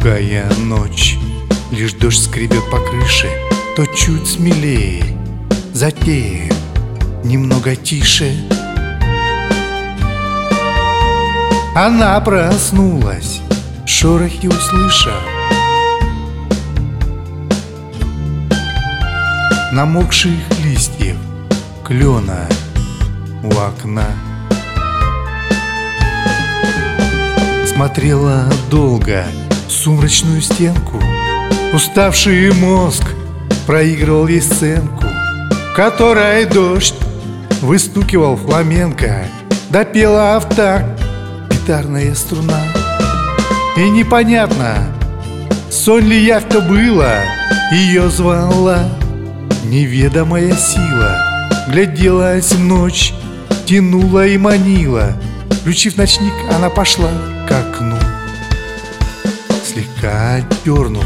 Глухая ночь, лишь дождь скребет по крыше, То чуть смелее, затем немного тише. Она проснулась, шорохи услышав, Намокших листьев. Клена у окна. Смотрела долго сумрачную стенку. Уставший мозг проигрывал ей сценку Которой дождь выстукивал фламенко. Допела в такт гитарная струна. И непонятно, сон ли явь-то было Ее звала неведомая сила. Гляделась в ночь, тянула и манила. Включив ночник, она пошла к окну Слегка отдернув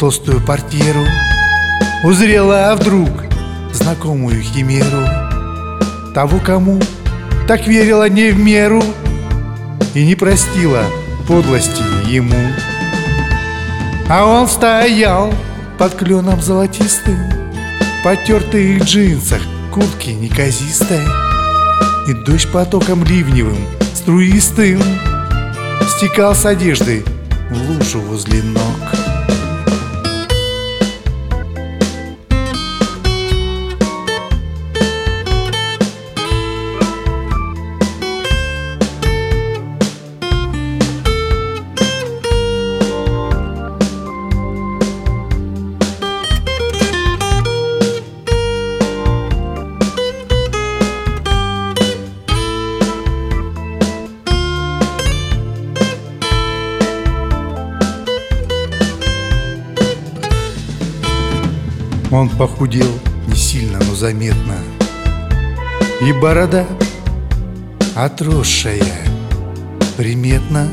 толстую портьеру. Узрела вдруг знакомую химеру Того, кому так верила не в меру И не простила подлости ему. А он стоял под кленом золотистым Потертых джинсах, куртки неказистой И дождь потоком ливневым струистым Стекал с одежды лужу возле ног Он похудел не сильно, но заметно. И борода отросшая приметно.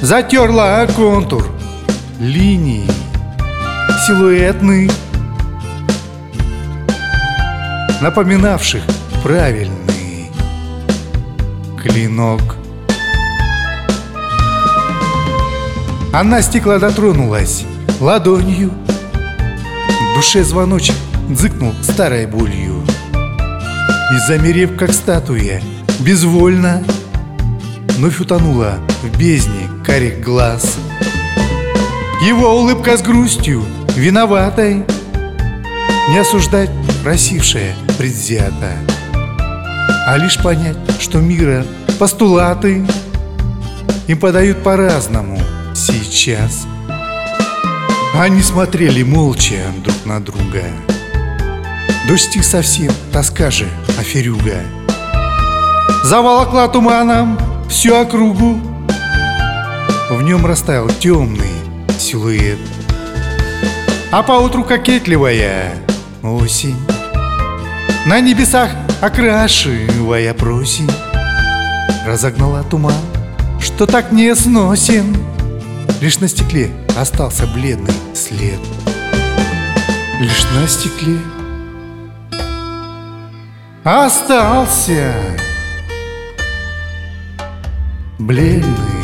Затерла контур линий силуэтный Напоминавших правильный клинок. Она стекла дотронулась ладонью. Душе звоночек дзыкнул старой болью. И замерев, как статуя, безвольно Вновь утонула в бездне карих глаз. Его улыбка с грустью, виноватой Не осуждать просившая предвзято А лишь понять, что мира постулаты Им подают по-разному сейчас они смотрели молча друг на друга. Дождь стих совсем, тоска же, аферюга. Заволокла туманом всю округу. В нем растаял темный силуэт. А поутру кокетливая осень. На небесах окрашивая просень. Разогнала туман, что так не сносен Лишь на стекле остался бледный след. Лишь на стекле остался бледный